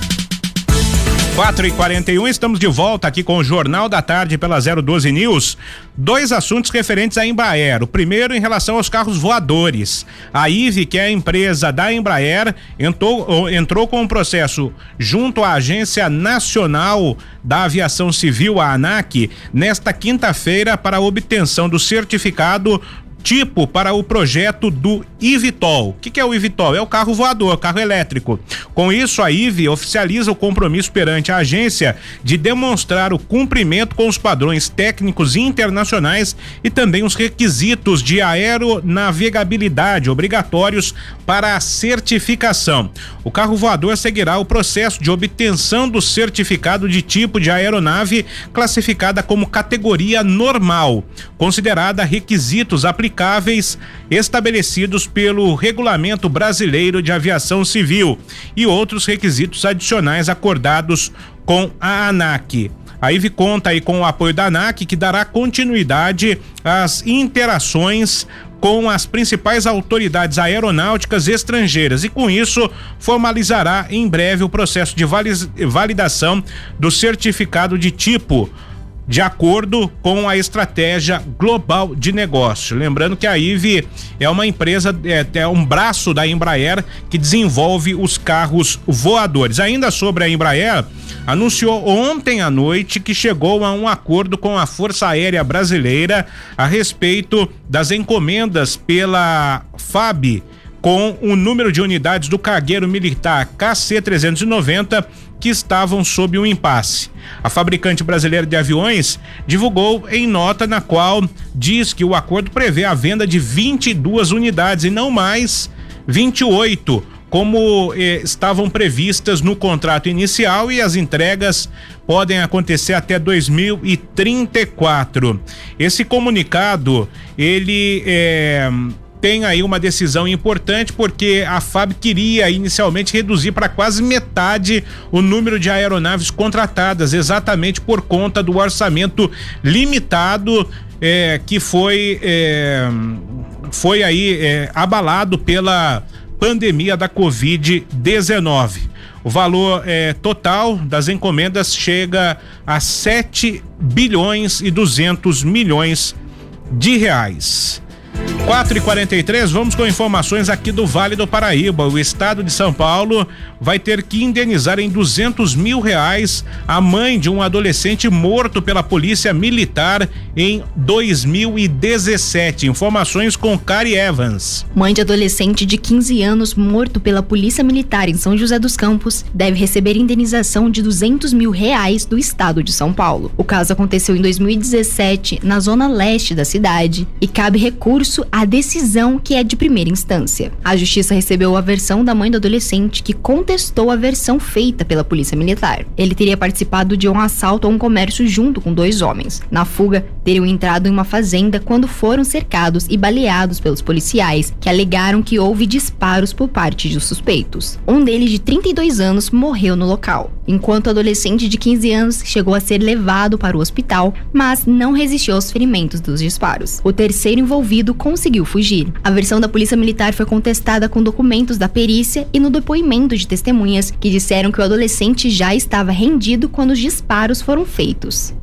4 e 41 estamos de volta aqui com o Jornal da Tarde pela 012 News. Dois assuntos referentes à Embraer. O primeiro em relação aos carros voadores. A IVE, que é a empresa da Embraer, entrou, entrou com um processo junto à Agência Nacional da Aviação Civil, a ANAC, nesta quinta-feira para a obtenção do certificado tipo para o projeto do IVTOL. O que, é o IVTOL? É o carro voador, carro elétrico. Com isso, a IVE oficializa o compromisso perante a agência de demonstrar o cumprimento com os padrões técnicos internacionais e também os requisitos de aeronavegabilidade obrigatórios para a certificação. O carro voador seguirá o processo de obtenção do certificado de tipo de aeronave classificada como categoria normal, considerada requisitos aplicáveis estabelecidos pelo Regulamento Brasileiro de Aviação Civil e outros requisitos adicionais acordados com a ANAC. A IVE conta aí com o apoio da ANAC, que dará continuidade às interações com as principais autoridades aeronáuticas estrangeiras e, com isso, formalizará em breve o processo de validação do certificado de tipo de acordo com a estratégia global de negócio. Lembrando que a IVE é uma empresa, é, é, um braço da Embraer que desenvolve os carros voadores. Ainda sobre a Embraer, anunciou ontem à noite que chegou a um acordo com a Força Aérea Brasileira a respeito das encomendas pela FAB com o número de unidades do cargueiro militar KC-390 que estavam sob um impasse. A fabricante brasileira de aviões divulgou em nota na qual diz que o acordo prevê a venda de 22 unidades e não mais 28, como eh, estavam previstas no contrato inicial e as entregas podem acontecer até 2034. Esse comunicado ele eh, tem aí uma decisão importante porque a FAB queria inicialmente reduzir para quase metade o número de aeronaves contratadas, exatamente por conta do orçamento limitado é, que foi é, foi aí é, abalado pela pandemia da Covid-19. O valor é, total das encomendas chega a 7 bilhões e 200 milhões de reais. 4 e 43 vamos com informações aqui do Vale do Paraíba. O estado de São Paulo vai ter que indenizar em 200 mil reais a mãe de um adolescente morto pela polícia militar em 2017. Informações com Cari Evans. Mãe de adolescente de 15 anos morto pela polícia militar em São José dos Campos deve receber indenização de 200 mil reais do estado de São Paulo. O caso aconteceu em 2017 na zona leste da cidade e cabe recurso a decisão que é de primeira instância. A justiça recebeu a versão da mãe do adolescente que contestou a versão feita pela polícia militar. Ele teria participado de um assalto a um comércio junto com dois homens. Na fuga, teriam entrado em uma fazenda quando foram cercados e baleados pelos policiais, que alegaram que houve disparos por parte dos suspeitos. Um deles, de 32 anos, morreu no local, enquanto o adolescente de 15 anos chegou a ser levado para o hospital, mas não resistiu aos ferimentos dos disparos. O terceiro envolvido conseguiu conseguiu fugir. A versão da Polícia Militar foi contestada com documentos da perícia e no depoimento de testemunhas que disseram que o adolescente já estava rendido quando os disparos foram feitos.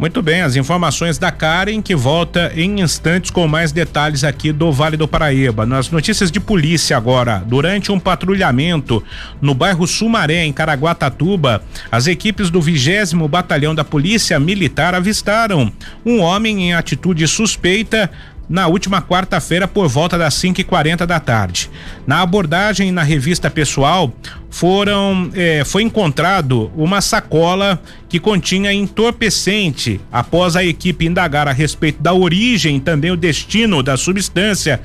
Muito bem, as informações da Karen que volta em instantes com mais detalhes aqui do Vale do Paraíba. Nas notícias de polícia agora, durante um patrulhamento no bairro Sumaré, em Caraguatatuba, as equipes do 20 Batalhão da Polícia Militar avistaram um homem em atitude suspeita na última quarta-feira por volta das 5 e 40 da tarde. Na abordagem na revista pessoal, foram eh, foi encontrado uma sacola que continha entorpecente. Após a equipe indagar a respeito da origem e também o destino da substância,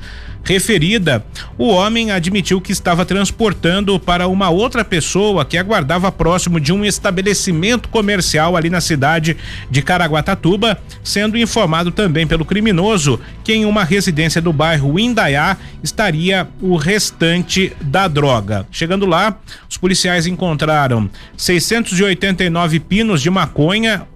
referida, o homem admitiu que estava transportando para uma outra pessoa que aguardava próximo de um estabelecimento comercial ali na cidade de Caraguatatuba, sendo informado também pelo criminoso que em uma residência do bairro Indaiá estaria o restante da droga. Chegando lá, os policiais encontraram 689 pinos de maconha,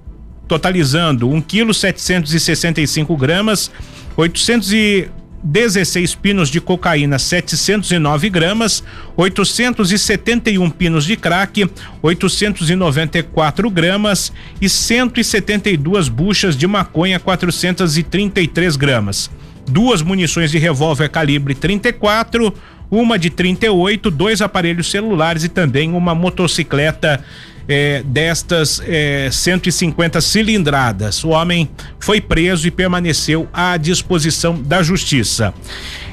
totalizando 1 quilo 765 gramas, 800 e 16 pinos de cocaína, 709 gramas, 871 pinos de crack, 894 gramas e 172 buchas de maconha, 433 gramas. Duas munições de revólver calibre 34, uma de 38, dois aparelhos celulares e também uma motocicleta eh, destas 150 cilindradas. O homem foi preso e permaneceu à disposição da justiça.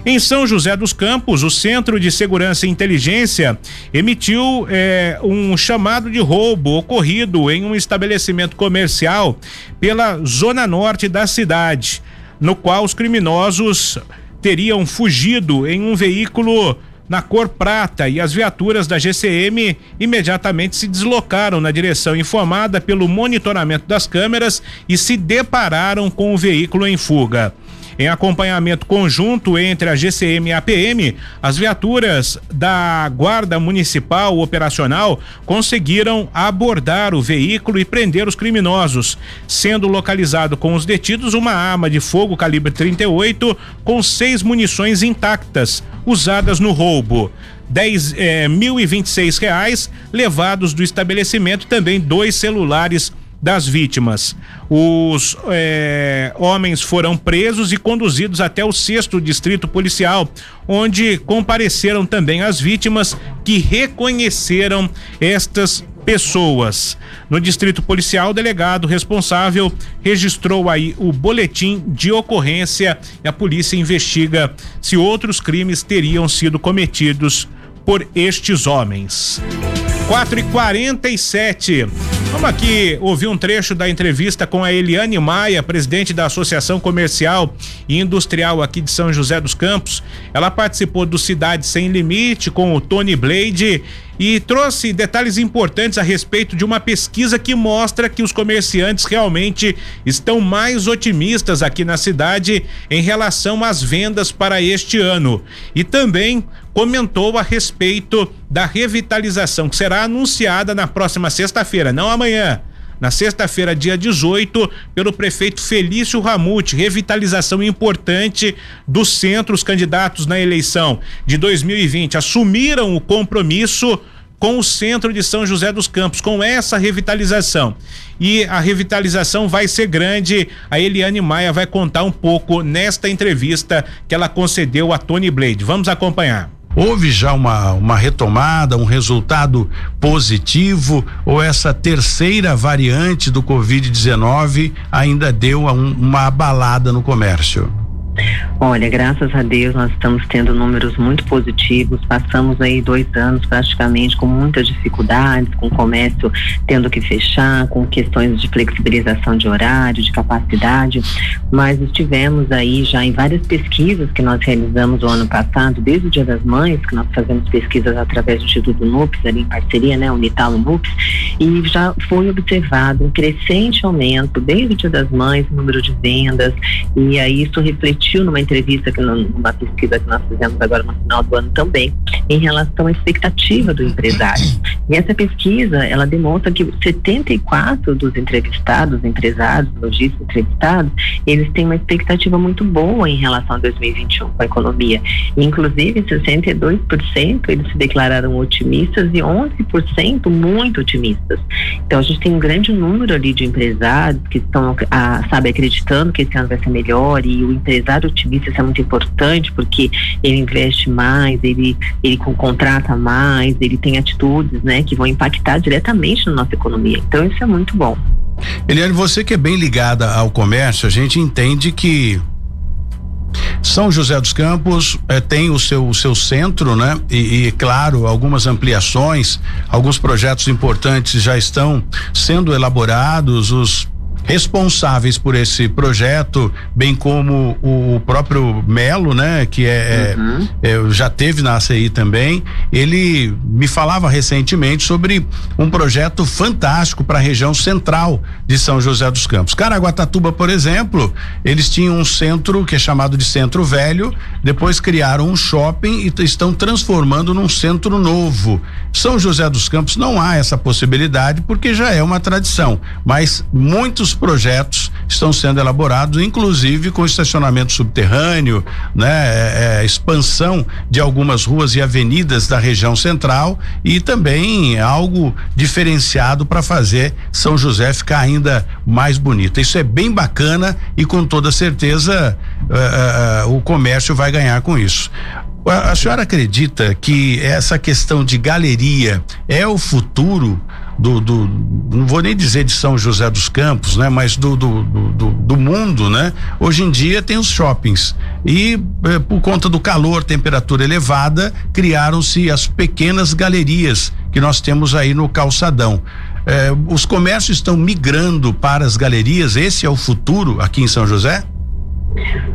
Em São José dos Campos, o Centro de Segurança e Inteligência emitiu é, um chamado de roubo ocorrido em um estabelecimento comercial pela zona norte da cidade, no qual os criminosos teriam fugido em um veículo na cor prata e as viaturas da GCM imediatamente se deslocaram na direção informada pelo monitoramento das câmeras e se depararam com o veículo em fuga. Em acompanhamento conjunto entre a GCM e a PM, as viaturas da Guarda Municipal Operacional conseguiram abordar o veículo e prender os criminosos, sendo localizado com os detidos uma arma de fogo calibre 38 com seis munições intactas usadas no roubo. dez eh, seis reais levados do estabelecimento também dois celulares das vítimas. Os é, homens foram presos e conduzidos até o sexto distrito policial, onde compareceram também as vítimas que reconheceram estas pessoas. No distrito policial, o delegado responsável registrou aí o boletim de ocorrência e a polícia investiga se outros crimes teriam sido cometidos por estes homens. 4 e 47 Vamos aqui ouvir um trecho da entrevista com a Eliane Maia, presidente da Associação Comercial e Industrial aqui de São José dos Campos. Ela participou do Cidade Sem Limite com o Tony Blade e trouxe detalhes importantes a respeito de uma pesquisa que mostra que os comerciantes realmente estão mais otimistas aqui na cidade em relação às vendas para este ano. E também comentou a respeito da revitalização que será anunciada na próxima sexta-feira, não amanhã. Na sexta-feira, dia 18, pelo prefeito Felício Ramute, revitalização importante dos centros candidatos na eleição de 2020 assumiram o compromisso com o centro de São José dos Campos, com essa revitalização. E a revitalização vai ser grande. A Eliane Maia vai contar um pouco nesta entrevista que ela concedeu a Tony Blade. Vamos acompanhar. Houve já uma, uma retomada, um resultado positivo ou essa terceira variante do Covid-19 ainda deu um, uma abalada no comércio? Olha, graças a Deus nós estamos tendo números muito positivos. Passamos aí dois anos praticamente com muitas dificuldades, com o comércio tendo que fechar, com questões de flexibilização de horário, de capacidade, mas estivemos aí já em várias pesquisas que nós realizamos o ano passado, desde o Dia das Mães, que nós fazemos pesquisas através do Instituto NUPS, ali em parceria, né, Unitalo NUPS, e já foi observado um crescente aumento desde o Dia das Mães, número de vendas, e aí isso refletiu numa entrevista, que numa pesquisa que nós fizemos agora no final do ano também, em relação à expectativa do empresário. E essa pesquisa, ela demonstra que 74 dos entrevistados, empresários, lojistas entrevistados, eles têm uma expectativa muito boa em relação a 2021 com a economia. Inclusive, 62% eles se declararam otimistas e 11% muito otimistas. Então, a gente tem um grande número ali de empresários que estão, ah, sabe, acreditando que esse ano vai ser melhor e o empresário otimista isso é muito importante porque ele investe mais, ele, ele contrata mais, ele tem atitudes, né, que vão impactar diretamente na nossa economia. Então isso é muito bom. Eliane, você que é bem ligada ao comércio, a gente entende que são José dos Campos eh, tem o seu, o seu centro, né? E, e, claro, algumas ampliações, alguns projetos importantes já estão sendo elaborados, os responsáveis por esse projeto, bem como o próprio Melo, né, que é, é uhum. é, já teve na ACI também, ele me falava recentemente sobre um projeto fantástico para a região central de São José dos Campos. Caraguatatuba, por exemplo, eles tinham um centro que é chamado de Centro Velho, depois criaram um shopping e estão transformando num centro novo. São José dos Campos não há essa possibilidade porque já é uma tradição, mas muitos projetos estão sendo elaborados, inclusive com estacionamento subterrâneo, né, é, é, expansão de algumas ruas e avenidas da região central e também algo diferenciado para fazer São José ficar ainda mais bonita. Isso é bem bacana e com toda certeza uh, uh, o comércio vai ganhar com isso. A, a senhora acredita que essa questão de galeria é o futuro do, do, não vou nem dizer de São José dos Campos, né? Mas do, do, do, do mundo, né? Hoje em dia tem os shoppings e eh, por conta do calor, temperatura elevada, criaram-se as pequenas galerias que nós temos aí no calçadão. Eh, os comércios estão migrando para as galerias. Esse é o futuro aqui em São José?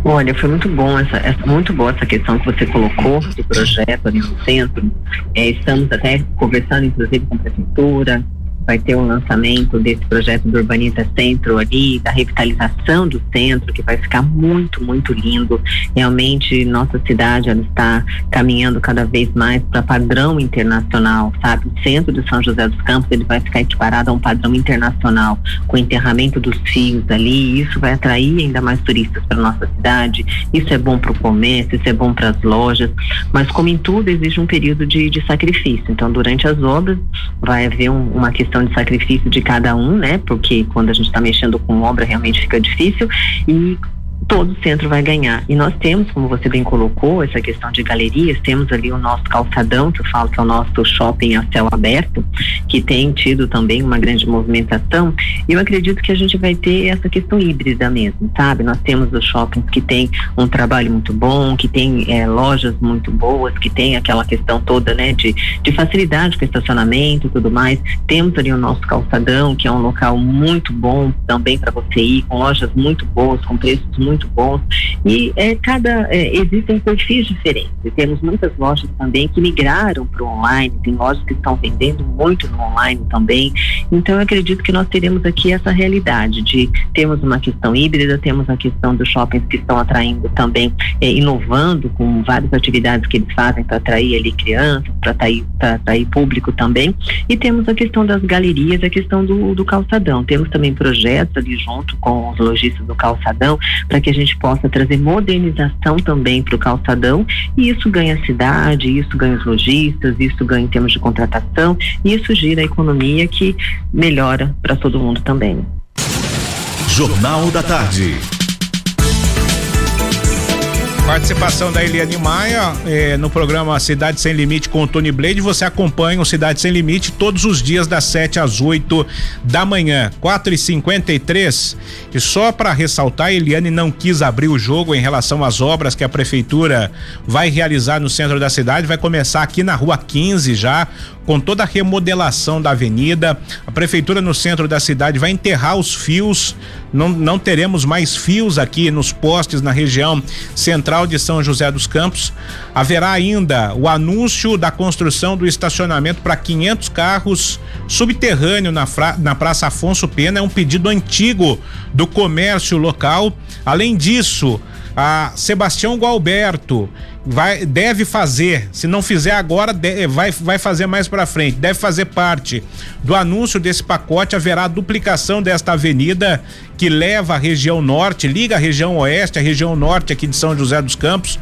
Olha, foi muito bom essa, essa, muito boa essa questão que você colocou do projeto ali no centro. É, estamos até conversando, inclusive, com a prefeitura, vai ter um lançamento desse projeto do Urbanita Centro ali, da revitalização do centro, que vai ficar muito, muito lindo. Realmente, nossa cidade ela está caminhando cada vez mais para padrão internacional, sabe? O centro de São José dos Campos ele vai ficar equiparado a um padrão internacional, com o enterramento dos fios ali, e isso vai atrair ainda mais turistas para nossa cidade. Isso é bom para o comércio, isso é bom para as lojas, mas como em tudo existe um período de, de sacrifício. Então, durante as obras vai haver um, uma questão questão de sacrifício de cada um, né? Porque quando a gente está mexendo com obra realmente fica difícil e todo centro vai ganhar. E nós temos, como você bem colocou, essa questão de galerias, temos ali o nosso calçadão, que eu falo que é o nosso shopping a céu aberto, que tem tido também uma grande movimentação. E eu acredito que a gente vai ter essa questão híbrida mesmo, sabe? Nós temos os shoppings que tem um trabalho muito bom, que tem é, lojas muito boas, que tem aquela questão toda, né, de, de facilidade com estacionamento e tudo mais. Temos ali o nosso calçadão, que é um local muito bom também para você ir, com lojas muito boas, com preços muito muito bons e é, cada é, existem perfis diferentes. Temos muitas lojas também que migraram para o online, tem lojas que estão vendendo muito no online também. Então eu acredito que nós teremos aqui essa realidade de termos uma questão híbrida, temos a questão dos shoppings que estão atraindo também, é, inovando com várias atividades que eles fazem para atrair ali crianças, para atrair, atrair público também. E temos a questão das galerias, a questão do, do calçadão. Temos também projetos ali junto com os lojistas do calçadão para que a gente possa trazer modernização também para o calçadão e isso ganha a cidade, isso ganha os lojistas, isso ganha em termos de contratação e isso gira a economia que melhora para todo mundo também. Jornal da Tarde. Participação da Eliane Maia eh, no programa Cidade Sem Limite com o Tony Blade. Você acompanha o Cidade Sem Limite todos os dias das 7 às 8 da manhã, 4 e 53 e só para ressaltar, a Eliane não quis abrir o jogo em relação às obras que a prefeitura vai realizar no centro da cidade. Vai começar aqui na rua 15 já, com toda a remodelação da avenida. A prefeitura no centro da cidade vai enterrar os fios. Não, não teremos mais fios aqui nos postes na região central de São José dos Campos. Haverá ainda o anúncio da construção do estacionamento para 500 carros subterrâneo na, fra, na Praça Afonso Pena. É um pedido antigo do comércio local. Além disso, a Sebastião Gualberto vai deve fazer, se não fizer agora, de, vai, vai fazer mais para frente, deve fazer parte do anúncio desse pacote, haverá duplicação desta avenida que leva a região norte, liga a região oeste, a região norte aqui de São José dos Campos,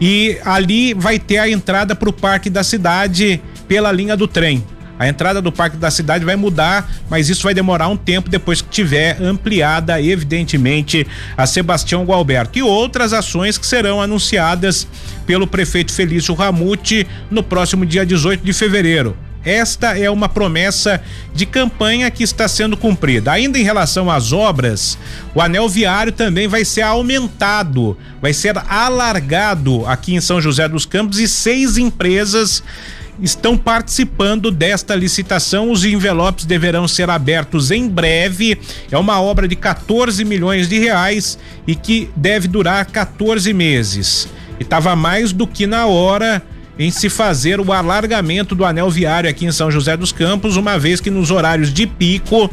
e ali vai ter a entrada para o parque da cidade pela linha do trem. A entrada do Parque da Cidade vai mudar, mas isso vai demorar um tempo depois que tiver ampliada, evidentemente, a Sebastião Gualberto. E outras ações que serão anunciadas pelo prefeito Felício Ramute no próximo dia 18 de fevereiro. Esta é uma promessa de campanha que está sendo cumprida. Ainda em relação às obras, o anel viário também vai ser aumentado, vai ser alargado aqui em São José dos Campos e seis empresas estão participando desta licitação. Os envelopes deverão ser abertos em breve. É uma obra de 14 milhões de reais e que deve durar 14 meses. E estava mais do que na hora em se fazer o alargamento do anel viário aqui em São José dos Campos, uma vez que nos horários de pico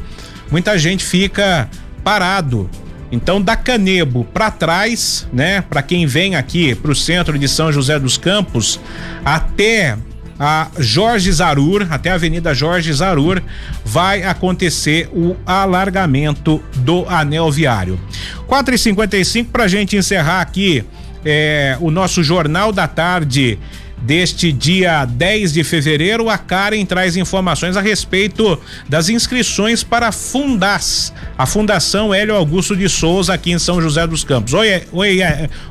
muita gente fica parado. Então, da Canebo para trás, né, para quem vem aqui para o centro de São José dos Campos, até a Jorge Zarur, até a Avenida Jorge Zarur, vai acontecer o alargamento do anel viário. 4 e 55 para a gente encerrar aqui é, o nosso Jornal da Tarde deste dia 10 de fevereiro, a Karen traz informações a respeito das inscrições para a Fundas, a Fundação Hélio Augusto de Souza aqui em São José dos Campos. Oi, oi,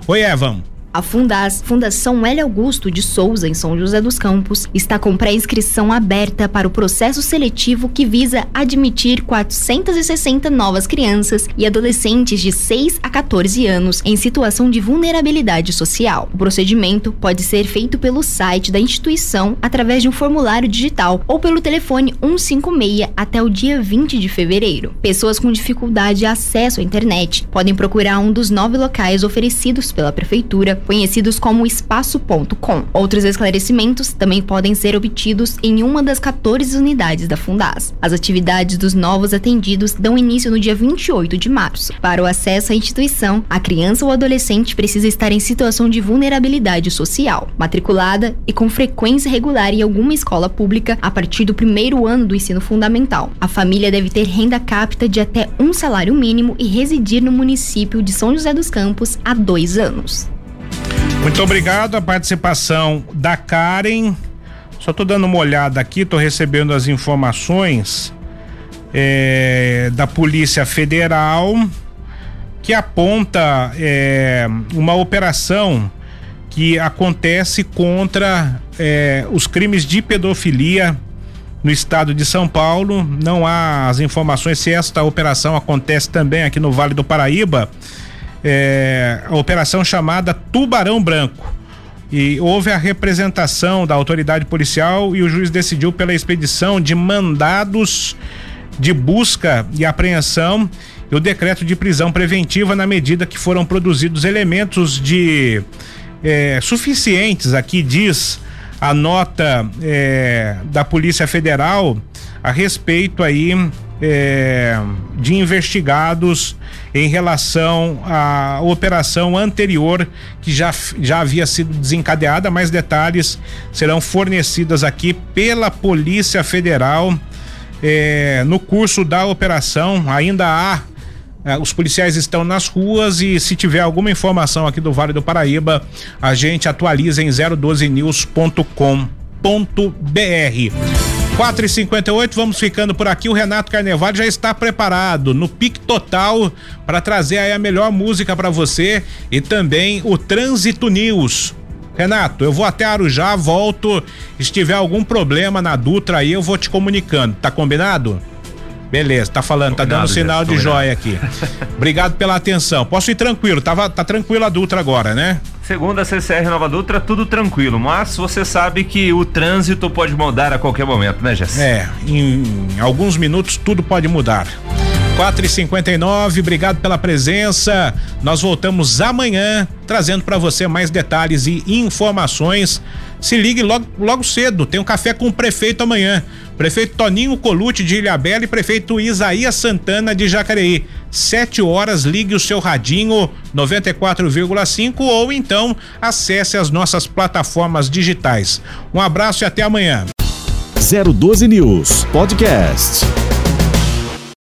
oi, Evan. A Fundas, Fundação L. Augusto de Souza, em São José dos Campos, está com pré-inscrição aberta para o processo seletivo que visa admitir 460 novas crianças e adolescentes de 6 a 14 anos em situação de vulnerabilidade social. O procedimento pode ser feito pelo site da instituição através de um formulário digital ou pelo telefone 156 até o dia 20 de fevereiro. Pessoas com dificuldade de acesso à internet podem procurar um dos nove locais oferecidos pela prefeitura, conhecidos como espaço.com. Outros esclarecimentos também podem ser obtidos em uma das 14 unidades da Fundas. As atividades dos novos atendidos dão início no dia 28 de março. Para o acesso à instituição, a criança ou adolescente precisa estar em situação de vulnerabilidade social, matriculada e com frequência regular em alguma escola pública a partir do primeiro ano do ensino fundamental. A família deve ter renda capta de até um salário mínimo e residir no município de São José dos Campos há dois anos. Muito obrigado a participação da Karen. Só estou dando uma olhada aqui, estou recebendo as informações é, da Polícia Federal que aponta é, uma operação que acontece contra é, os crimes de pedofilia no estado de São Paulo. Não há as informações se esta operação acontece também aqui no Vale do Paraíba é, a operação chamada Tubarão Branco. E houve a representação da autoridade policial e o juiz decidiu pela expedição de mandados de busca e apreensão e o decreto de prisão preventiva na medida que foram produzidos elementos de é, suficientes, aqui diz a nota é, da Polícia Federal a respeito aí é, de investigados em relação à operação anterior que já, já havia sido desencadeada. Mais detalhes serão fornecidas aqui pela Polícia Federal é, no curso da operação. Ainda há é, os policiais estão nas ruas e se tiver alguma informação aqui do Vale do Paraíba, a gente atualiza em 012news.com.br. 4 e 58 vamos ficando por aqui. O Renato Carnevale já está preparado no pique total para trazer aí a melhor música para você e também o Trânsito News. Renato, eu vou até Arujá, volto. Se tiver algum problema na Dutra aí, eu vou te comunicando. Tá combinado? Beleza, tá falando, tá dando sinal de joia aqui. Obrigado pela atenção. Posso ir tranquilo, tava, tá tranquilo a Dutra agora, né? Segundo a CCR Nova Dutra, tudo tranquilo, mas você sabe que o trânsito pode mudar a qualquer momento, né, Jess? É, em alguns minutos tudo pode mudar. 4 e 59 obrigado pela presença. Nós voltamos amanhã trazendo para você mais detalhes e informações. Se ligue logo, logo cedo, tem um café com o prefeito amanhã. Prefeito Toninho Colute de Ilhabela e prefeito Isaías Santana de Jacareí. Sete horas, ligue o seu radinho 94,5 ou então acesse as nossas plataformas digitais. Um abraço e até amanhã. 012 News Podcast.